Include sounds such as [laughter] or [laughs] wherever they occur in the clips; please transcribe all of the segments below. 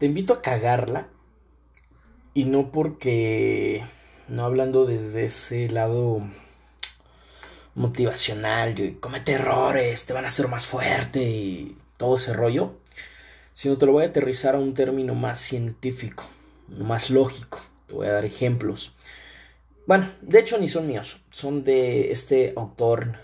te invito a cagarla y no porque, no hablando desde ese lado motivacional, comete errores, te van a hacer más fuerte y todo ese rollo, sino te lo voy a aterrizar a un término más científico, más lógico. Te voy a dar ejemplos. Bueno, de hecho ni son míos, son de este autor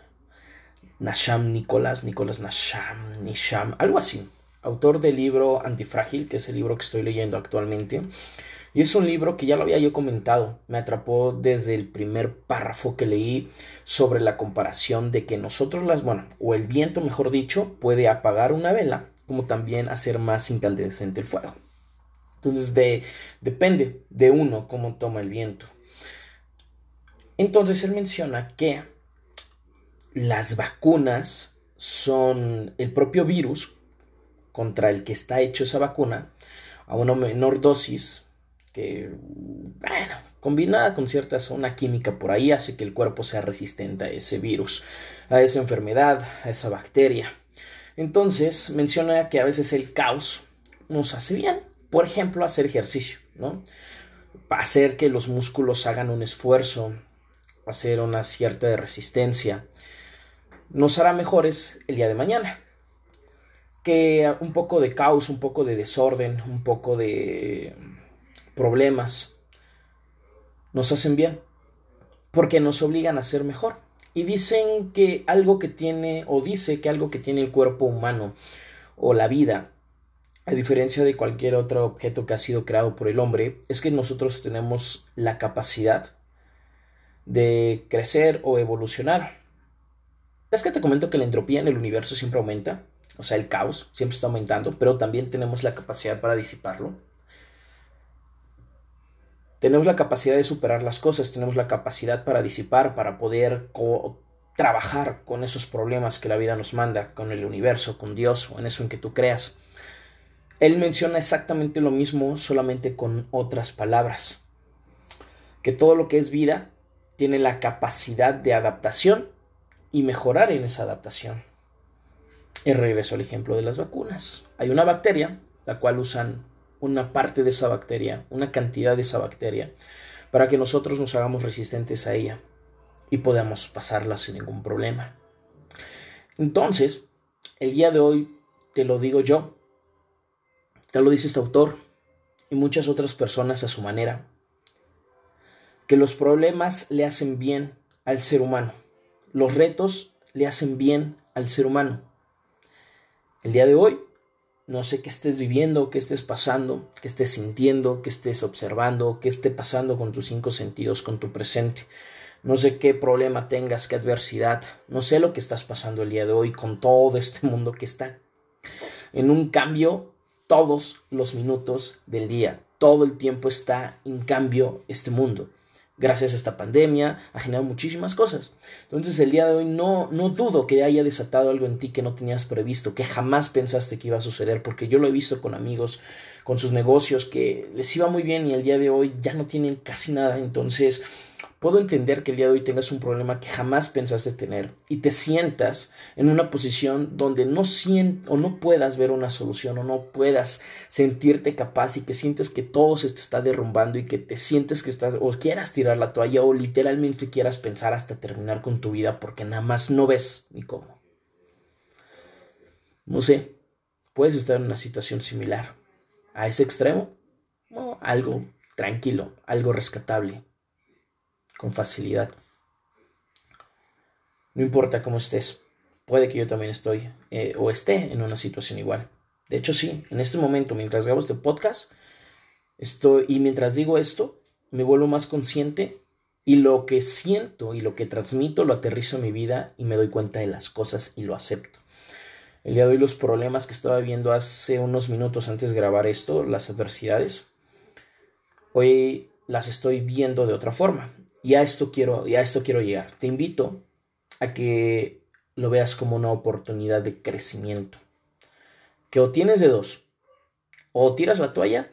Nasham Nicolás, Nicolás Nasham, Nisham, algo así. Autor del libro Antifrágil, que es el libro que estoy leyendo actualmente. Y es un libro que ya lo había yo comentado, me atrapó desde el primer párrafo que leí sobre la comparación de que nosotros las, bueno, o el viento mejor dicho, puede apagar una vela, como también hacer más incandescente el fuego. Entonces de, depende de uno cómo toma el viento. Entonces él menciona que las vacunas son el propio virus contra el que está hecho esa vacuna a una menor dosis que, bueno, combinada con cierta una química por ahí hace que el cuerpo sea resistente a ese virus, a esa enfermedad, a esa bacteria. Entonces menciona que a veces el caos nos hace bien, por ejemplo, hacer ejercicio, ¿no? Hacer que los músculos hagan un esfuerzo, hacer una cierta resistencia, nos hará mejores el día de mañana. Que un poco de caos, un poco de desorden, un poco de problemas, nos hacen bien, porque nos obligan a ser mejor. Y dicen que algo que tiene, o dice que algo que tiene el cuerpo humano, o la vida, a diferencia de cualquier otro objeto que ha sido creado por el hombre, es que nosotros tenemos la capacidad de crecer o evolucionar. Es que te comento que la entropía en el universo siempre aumenta, o sea, el caos siempre está aumentando, pero también tenemos la capacidad para disiparlo. Tenemos la capacidad de superar las cosas, tenemos la capacidad para disipar, para poder trabajar con esos problemas que la vida nos manda, con el universo, con Dios o en eso en que tú creas. Él menciona exactamente lo mismo, solamente con otras palabras. Que todo lo que es vida tiene la capacidad de adaptación y mejorar en esa adaptación. Y regreso al ejemplo de las vacunas. Hay una bacteria, la cual usan una parte de esa bacteria, una cantidad de esa bacteria, para que nosotros nos hagamos resistentes a ella y podamos pasarla sin ningún problema. Entonces, el día de hoy te lo digo yo, te lo dice este autor y muchas otras personas a su manera, que los problemas le hacen bien al ser humano, los retos le hacen bien al ser humano. El día de hoy no sé qué estés viviendo, qué estés pasando, qué estés sintiendo, qué estés observando, qué esté pasando con tus cinco sentidos, con tu presente. No sé qué problema tengas, qué adversidad. No sé lo que estás pasando el día de hoy con todo este mundo que está en un cambio todos los minutos del día. Todo el tiempo está en cambio este mundo gracias a esta pandemia, ha generado muchísimas cosas. Entonces el día de hoy no, no dudo que haya desatado algo en ti que no tenías previsto, que jamás pensaste que iba a suceder, porque yo lo he visto con amigos, con sus negocios, que les iba muy bien y el día de hoy ya no tienen casi nada. Entonces Puedo entender que el día de hoy tengas un problema que jamás pensaste tener y te sientas en una posición donde no sientas o no puedas ver una solución o no puedas sentirte capaz y que sientes que todo se te está derrumbando y que te sientes que estás o quieras tirar la toalla o literalmente quieras pensar hasta terminar con tu vida porque nada más no ves ni cómo. No sé, puedes estar en una situación similar a ese extremo algo tranquilo, algo rescatable con facilidad. No importa cómo estés, puede que yo también estoy eh, o esté en una situación igual. De hecho, sí, en este momento, mientras grabo este podcast, estoy, y mientras digo esto, me vuelvo más consciente y lo que siento y lo que transmito lo aterrizo en mi vida y me doy cuenta de las cosas y lo acepto. El día de hoy los problemas que estaba viendo hace unos minutos antes de grabar esto, las adversidades, hoy las estoy viendo de otra forma. Y a esto quiero, y a esto quiero llegar. Te invito a que lo veas como una oportunidad de crecimiento. Que o tienes de dos. O tiras la toalla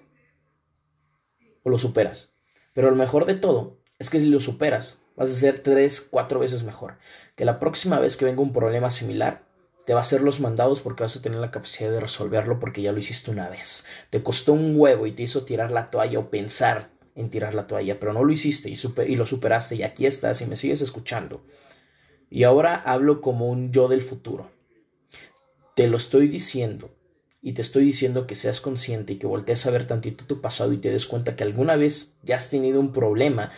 o lo superas. Pero lo mejor de todo es que si lo superas, vas a ser tres, cuatro veces mejor. Que la próxima vez que venga un problema similar, Te va a hacer los mandados porque vas a tener la capacidad de resolverlo porque ya lo hiciste una vez. Te costó un huevo y te hizo tirar la toalla o pensar en tirar la toalla, pero no lo hiciste y, y lo superaste y aquí estás y me sigues escuchando. Y ahora hablo como un yo del futuro. Te lo estoy diciendo y te estoy diciendo que seas consciente y que voltees a ver tantito tu pasado y te des cuenta que alguna vez ya has tenido un problema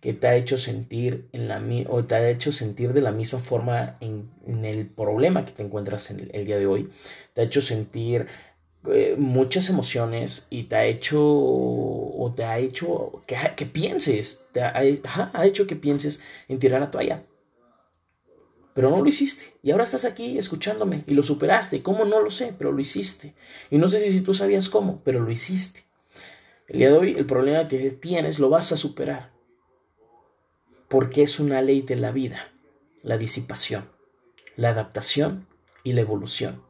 que te ha hecho sentir en la o te ha hecho sentir de la misma forma en, el problema que te encuentras en el, día de hoy te ha hecho sentir eh, muchas emociones y te ha hecho o te ha hecho que, que pienses te ha, ha hecho que pienses en tirar la toalla pero no lo hiciste. Y ahora estás aquí escuchándome y lo superaste. ¿Cómo? No lo sé, pero lo hiciste. Y no sé si, si tú sabías cómo, pero lo hiciste. El día de hoy el problema que tienes lo vas a superar porque es una ley de la vida, la disipación, la adaptación y la evolución.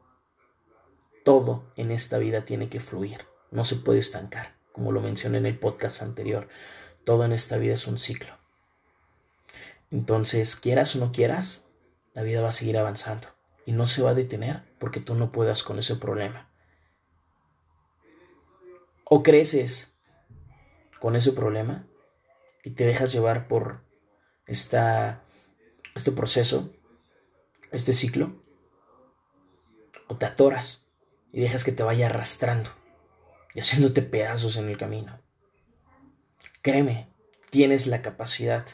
Todo en esta vida tiene que fluir, no se puede estancar, como lo mencioné en el podcast anterior. Todo en esta vida es un ciclo. Entonces, quieras o no quieras, la vida va a seguir avanzando y no se va a detener porque tú no puedas con ese problema. O creces con ese problema y te dejas llevar por esta, este proceso, este ciclo, o te atoras y dejas que te vaya arrastrando y haciéndote pedazos en el camino. Créeme, tienes la capacidad.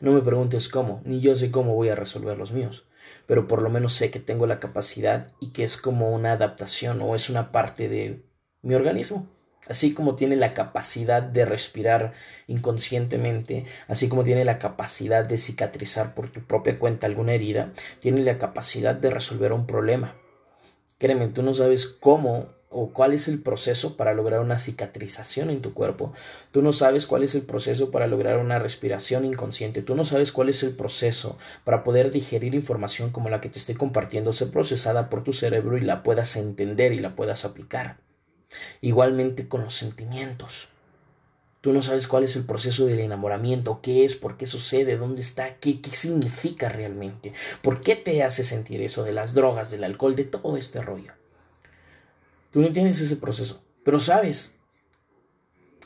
No me preguntes cómo, ni yo sé cómo voy a resolver los míos, pero por lo menos sé que tengo la capacidad y que es como una adaptación o es una parte de mi organismo así como tiene la capacidad de respirar inconscientemente, así como tiene la capacidad de cicatrizar por tu propia cuenta alguna herida, tiene la capacidad de resolver un problema. Créeme, tú no sabes cómo o cuál es el proceso para lograr una cicatrización en tu cuerpo. Tú no sabes cuál es el proceso para lograr una respiración inconsciente. Tú no sabes cuál es el proceso para poder digerir información como la que te estoy compartiendo, ser procesada por tu cerebro y la puedas entender y la puedas aplicar. Igualmente con los sentimientos. Tú no sabes cuál es el proceso del enamoramiento, qué es, por qué sucede, dónde está, qué, qué significa realmente, por qué te hace sentir eso de las drogas, del alcohol, de todo este rollo. Tú no tienes ese proceso, pero sabes.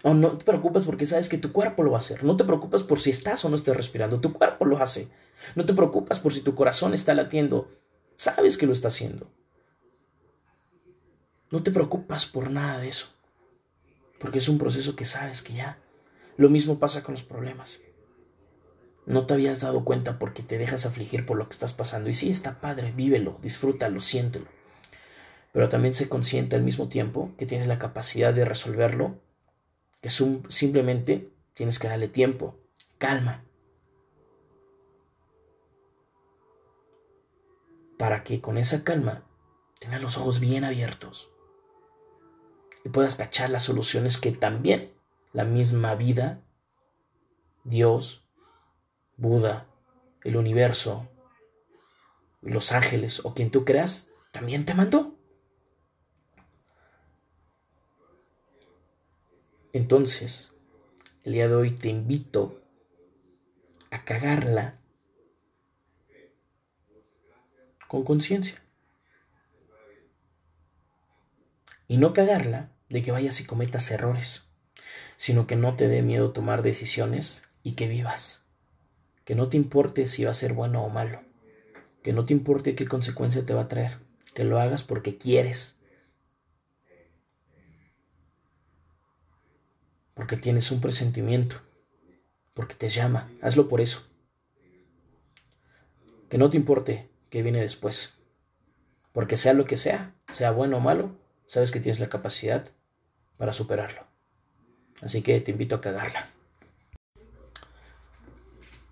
O no te preocupas porque sabes que tu cuerpo lo va a hacer. No te preocupas por si estás o no estás respirando. Tu cuerpo lo hace. No te preocupas por si tu corazón está latiendo. Sabes que lo está haciendo. No te preocupas por nada de eso, porque es un proceso que sabes que ya. Lo mismo pasa con los problemas. No te habías dado cuenta porque te dejas afligir por lo que estás pasando. Y sí, está padre, vívelo, disfrútalo, siéntelo. Pero también sé consciente al mismo tiempo que tienes la capacidad de resolverlo, que simplemente tienes que darle tiempo, calma, para que con esa calma tengas los ojos bien abiertos y puedas cachar las soluciones que también la misma vida, Dios, Buda, el universo, los ángeles o quien tú creas, también te mandó. Entonces, el día de hoy te invito a cagarla con conciencia. Y no cagarla de que vayas y cometas errores, sino que no te dé miedo tomar decisiones y que vivas. Que no te importe si va a ser bueno o malo. Que no te importe qué consecuencia te va a traer. Que lo hagas porque quieres. Porque tienes un presentimiento. Porque te llama. Hazlo por eso. Que no te importe qué viene después. Porque sea lo que sea, sea bueno o malo, sabes que tienes la capacidad para superarlo. Así que te invito a cagarla.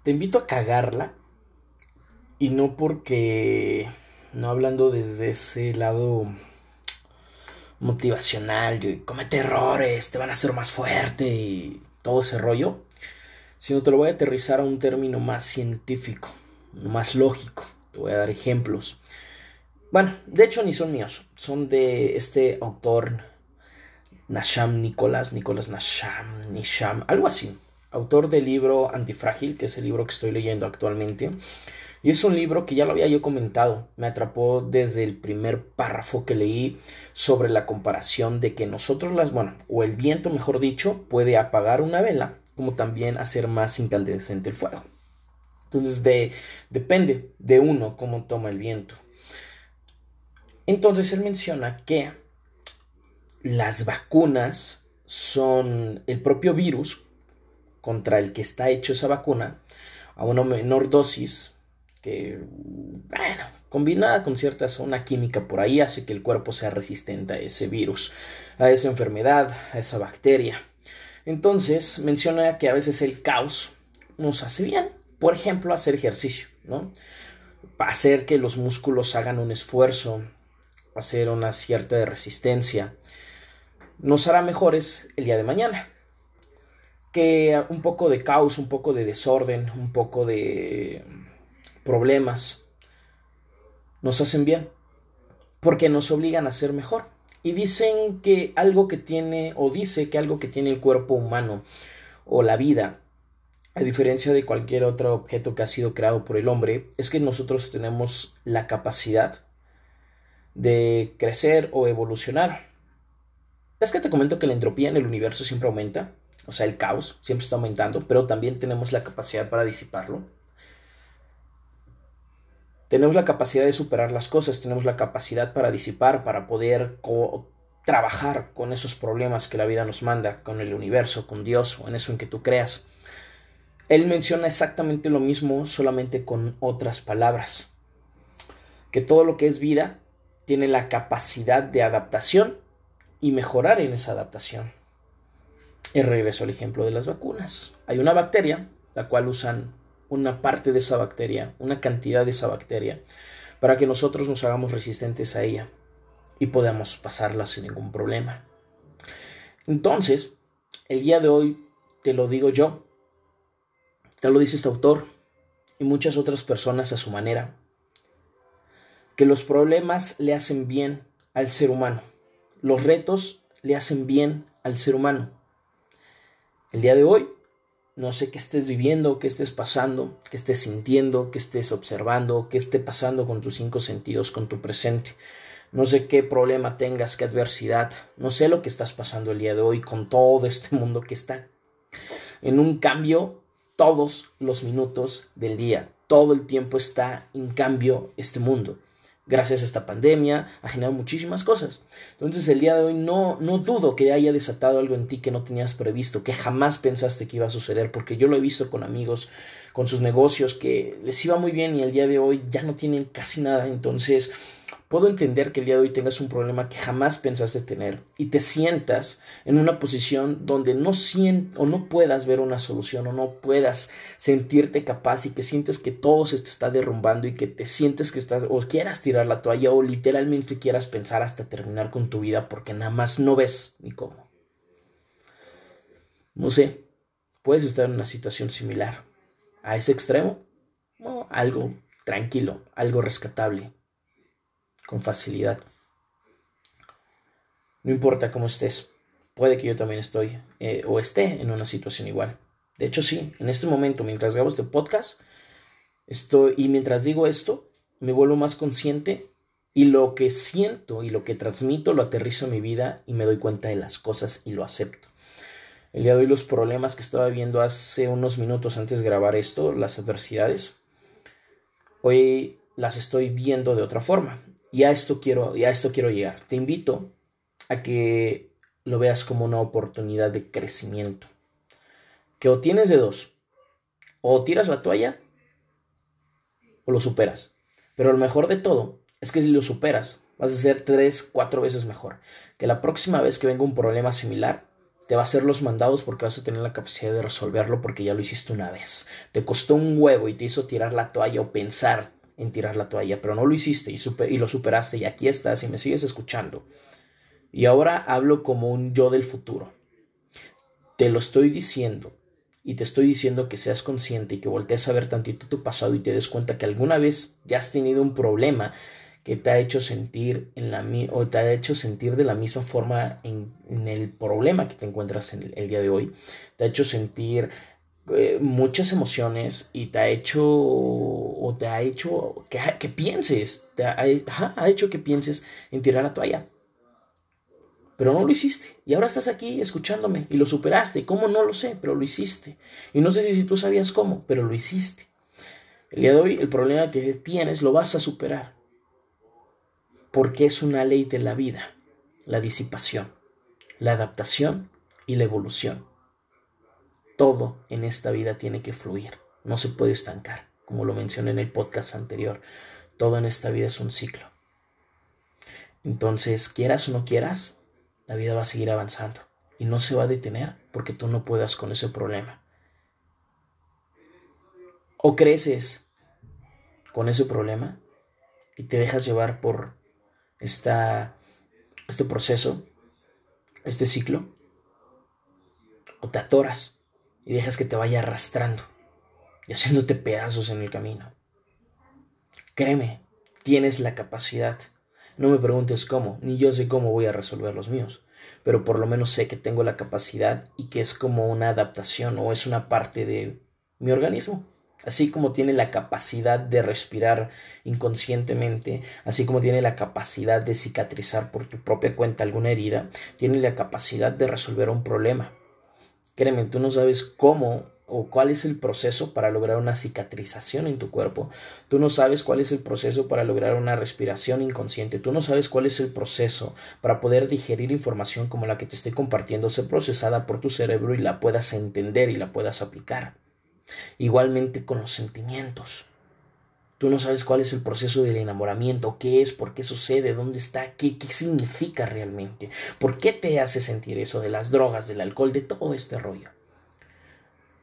Te invito a cagarla y no porque, no hablando desde ese lado motivacional, de comete errores, te van a hacer más fuerte y todo ese rollo, sino te lo voy a aterrizar a un término más científico, más lógico. Te voy a dar ejemplos. Bueno, de hecho ni son míos, son de este autor Nasham Nicolás, Nicolás Nasham, Nisham, algo así. Autor del libro Antifrágil, que es el libro que estoy leyendo actualmente. Y es un libro que ya lo había yo comentado, me atrapó desde el primer párrafo que leí sobre la comparación de que nosotros las, bueno, o el viento mejor dicho, puede apagar una vela, como también hacer más incandescente el fuego. Entonces de, depende de uno cómo toma el viento. Entonces él menciona que las vacunas son el propio virus contra el que está hecho esa vacuna a una menor dosis que, bueno, combinada con cierta una química por ahí hace que el cuerpo sea resistente a ese virus, a esa enfermedad, a esa bacteria. Entonces menciona que a veces el caos nos hace bien, por ejemplo, hacer ejercicio, ¿no? Hacer que los músculos hagan un esfuerzo, hacer una cierta resistencia, nos hará mejores el día de mañana. Que un poco de caos, un poco de desorden, un poco de problemas nos hacen bien, porque nos obligan a ser mejor. Y dicen que algo que tiene, o dice que algo que tiene el cuerpo humano o la vida, a diferencia de cualquier otro objeto que ha sido creado por el hombre, es que nosotros tenemos la capacidad de crecer o evolucionar. Es que te comento que la entropía en el universo siempre aumenta, o sea, el caos siempre está aumentando, pero también tenemos la capacidad para disiparlo. Tenemos la capacidad de superar las cosas, tenemos la capacidad para disipar, para poder trabajar con esos problemas que la vida nos manda, con el universo, con Dios o en eso en que tú creas. Él menciona exactamente lo mismo, solamente con otras palabras. Que todo lo que es vida tiene la capacidad de adaptación y mejorar en esa adaptación. Y regreso al ejemplo de las vacunas. Hay una bacteria, la cual usan una parte de esa bacteria, una cantidad de esa bacteria, para que nosotros nos hagamos resistentes a ella y podamos pasarla sin ningún problema. Entonces, el día de hoy te lo digo yo, te lo dice este autor y muchas otras personas a su manera, que los problemas le hacen bien al ser humano, los retos le hacen bien al ser humano. El día de hoy no sé qué estés viviendo, qué estés pasando, qué estés sintiendo, qué estés observando, qué esté pasando con tus cinco sentidos, con tu presente. No sé qué problema tengas, qué adversidad. No sé lo que estás pasando el día de hoy con todo este [laughs] mundo que está en un cambio todos los minutos del día. Todo el tiempo está en cambio este mundo gracias a esta pandemia, ha generado muchísimas cosas. Entonces el día de hoy no, no dudo que haya desatado algo en ti que no tenías previsto, que jamás pensaste que iba a suceder, porque yo lo he visto con amigos, con sus negocios, que les iba muy bien y el día de hoy ya no tienen casi nada. Entonces Puedo entender que el día de hoy tengas un problema que jamás pensaste tener y te sientas en una posición donde no o no puedas ver una solución o no puedas sentirte capaz y que sientes que todo se te está derrumbando y que te sientes que estás o quieras tirar la toalla o literalmente quieras pensar hasta terminar con tu vida porque nada más no ves ni cómo. No sé, puedes estar en una situación similar a ese extremo algo tranquilo, algo rescatable con facilidad. No importa cómo estés, puede que yo también estoy eh, o esté en una situación igual. De hecho, sí, en este momento, mientras grabo este podcast, estoy, y mientras digo esto, me vuelvo más consciente y lo que siento y lo que transmito lo aterrizo en mi vida y me doy cuenta de las cosas y lo acepto. El día de hoy los problemas que estaba viendo hace unos minutos antes de grabar esto, las adversidades, hoy las estoy viendo de otra forma. Y a esto quiero, y a esto quiero llegar. Te invito a que lo veas como una oportunidad de crecimiento. Que o tienes de dos, o tiras la toalla o lo superas. Pero lo mejor de todo es que si lo superas, vas a ser tres, cuatro veces mejor. Que la próxima vez que venga un problema similar, te va a hacer los mandados porque vas a tener la capacidad de resolverlo porque ya lo hiciste una vez. Te costó un huevo y te hizo tirar la toalla o pensar en tirar la toalla, pero no lo hiciste y, lo superaste y aquí estás y me sigues escuchando. Y ahora hablo como un yo del futuro. Te lo estoy diciendo y te estoy diciendo que seas consciente y que voltees a ver tantito tu pasado y te des cuenta que alguna vez ya has tenido un problema que te ha hecho sentir en la o te ha hecho sentir de la misma forma en, el problema que te encuentras en el, día de hoy te ha hecho sentir eh, muchas emociones y te ha hecho o te ha hecho que, que pienses, te ha, ha hecho que pienses en tirar la toalla. Pero no lo hiciste. Y ahora estás aquí escuchándome y lo superaste. ¿Cómo? No lo sé, pero lo hiciste. Y no sé si, si tú sabías cómo, pero lo hiciste. El día de hoy el problema que tienes lo vas a superar. Porque es una ley de la vida. La disipación, la adaptación y la evolución. Todo en esta vida tiene que fluir, no se puede estancar, como lo mencioné en el podcast anterior. Todo en esta vida es un ciclo. Entonces, quieras o no quieras, la vida va a seguir avanzando y no se va a detener porque tú no puedas con ese problema. O creces con ese problema y te dejas llevar por esta, este proceso, este ciclo, o te atoras y dejas que te vaya arrastrando y haciéndote pedazos en el camino. Créeme, tienes la capacidad. No me preguntes cómo, ni yo sé cómo voy a resolver los míos, pero por lo menos sé que tengo la capacidad y que es como una adaptación o es una parte de mi organismo. Así como tiene la capacidad de respirar inconscientemente, así como tiene la capacidad de cicatrizar por tu propia cuenta alguna herida, tiene la capacidad de resolver un problema. Créeme, tú no sabes cómo o cuál es el proceso para lograr una cicatrización en tu cuerpo. Tú no sabes cuál es el proceso para lograr una respiración inconsciente. Tú no sabes cuál es el proceso para poder digerir información como la que te estoy compartiendo, ser procesada por tu cerebro y la puedas entender y la puedas aplicar. Igualmente con los sentimientos. Tú no sabes cuál es el proceso del enamoramiento, qué es, por qué sucede, dónde está, qué, qué significa realmente, por qué te hace sentir eso de las drogas, del alcohol, de todo este rollo.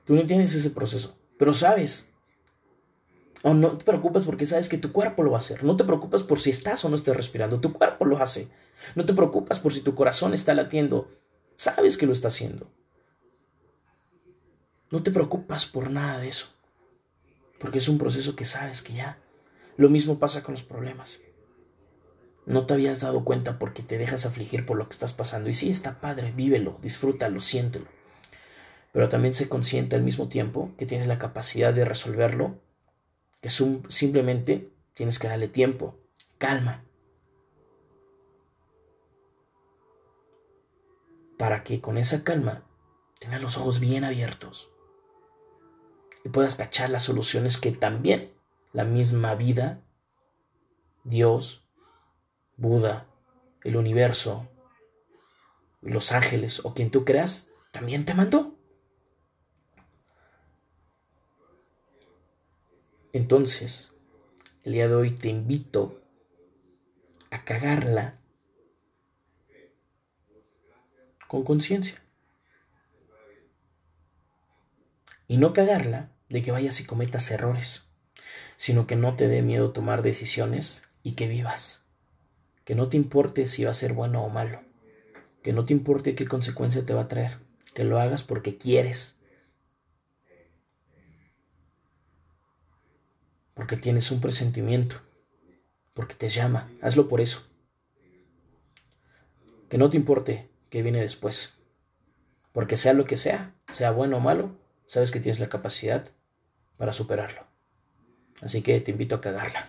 Tú no entiendes ese proceso, pero sabes. O no te preocupes porque sabes que tu cuerpo lo va a hacer. No te preocupes por si estás o no estás respirando. Tu cuerpo lo hace. No te preocupes por si tu corazón está latiendo. Sabes que lo está haciendo. No te preocupas por nada de eso porque es un proceso que sabes que ya. Lo mismo pasa con los problemas. No te habías dado cuenta porque te dejas afligir por lo que estás pasando. Y sí, está padre, vívelo, disfrútalo, siéntelo. Pero también sé consciente al mismo tiempo que tienes la capacidad de resolverlo, que simplemente tienes que darle tiempo, calma. Para que con esa calma tengas los ojos bien abiertos y puedas cachar las soluciones que también la misma vida, Dios, Buda, el universo, los ángeles o quien tú creas, también te mandó. Entonces, el día de hoy te invito a cagarla con conciencia. Y no cagarla de que vayas y cometas errores, sino que no te dé miedo tomar decisiones y que vivas. Que no te importe si va a ser bueno o malo. Que no te importe qué consecuencia te va a traer. Que lo hagas porque quieres. Porque tienes un presentimiento. Porque te llama. Hazlo por eso. Que no te importe qué viene después. Porque sea lo que sea, sea bueno o malo, sabes que tienes la capacidad para superarlo. Así que te invito a cagarla.